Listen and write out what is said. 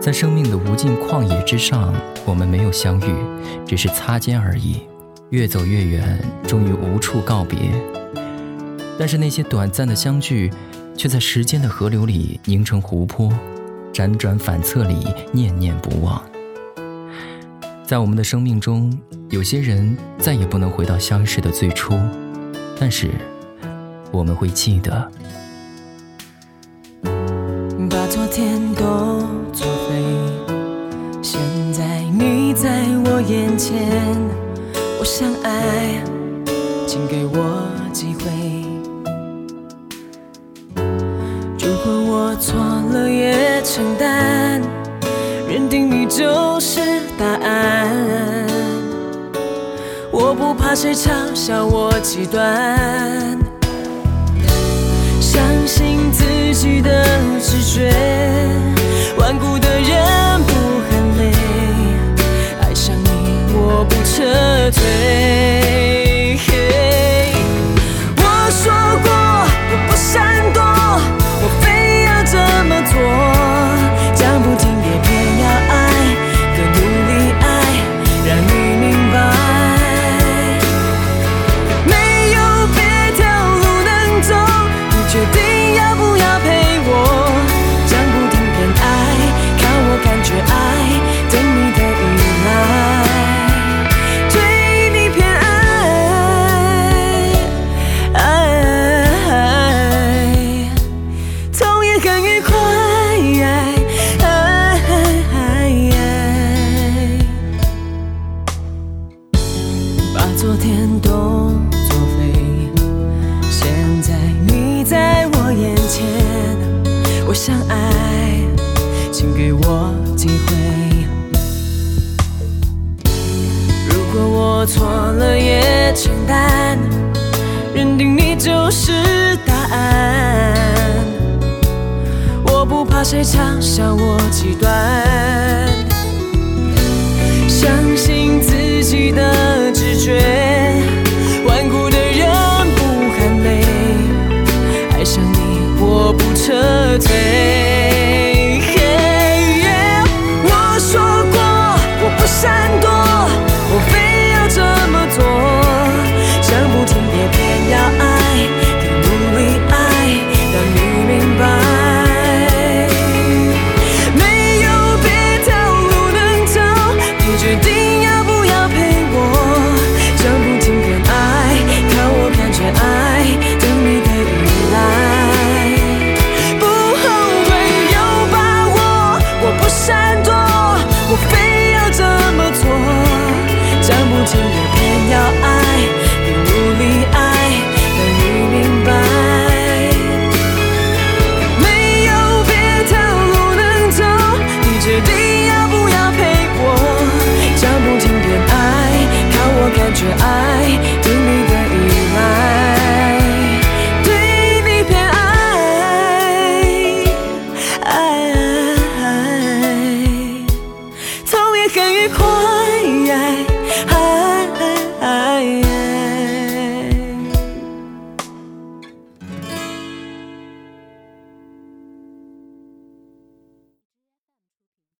在生命的无尽旷野之上，我们没有相遇，只是擦肩而已。越走越远，终于无处告别。但是那些短暂的相聚，却在时间的河流里凝成湖泊，辗转反侧里念念不忘。在我们的生命中，有些人再也不能回到相识的最初，但是我们会记得。把昨天都我想爱，请给我机会。如果我错了也承担，认定你就是答案，我不怕谁嘲笑我极端。相信自己的直觉，最相，爱，请给我机会。如果我错了也承担，认定你就是答案，我不怕谁嘲笑我极端。相信自己的直觉，讲也偏要爱更努力爱让你明白。没有别条路能走你决定要不要陪我？讲不听偏爱靠我感觉爱等你的依赖对你偏爱爱痛也很愉快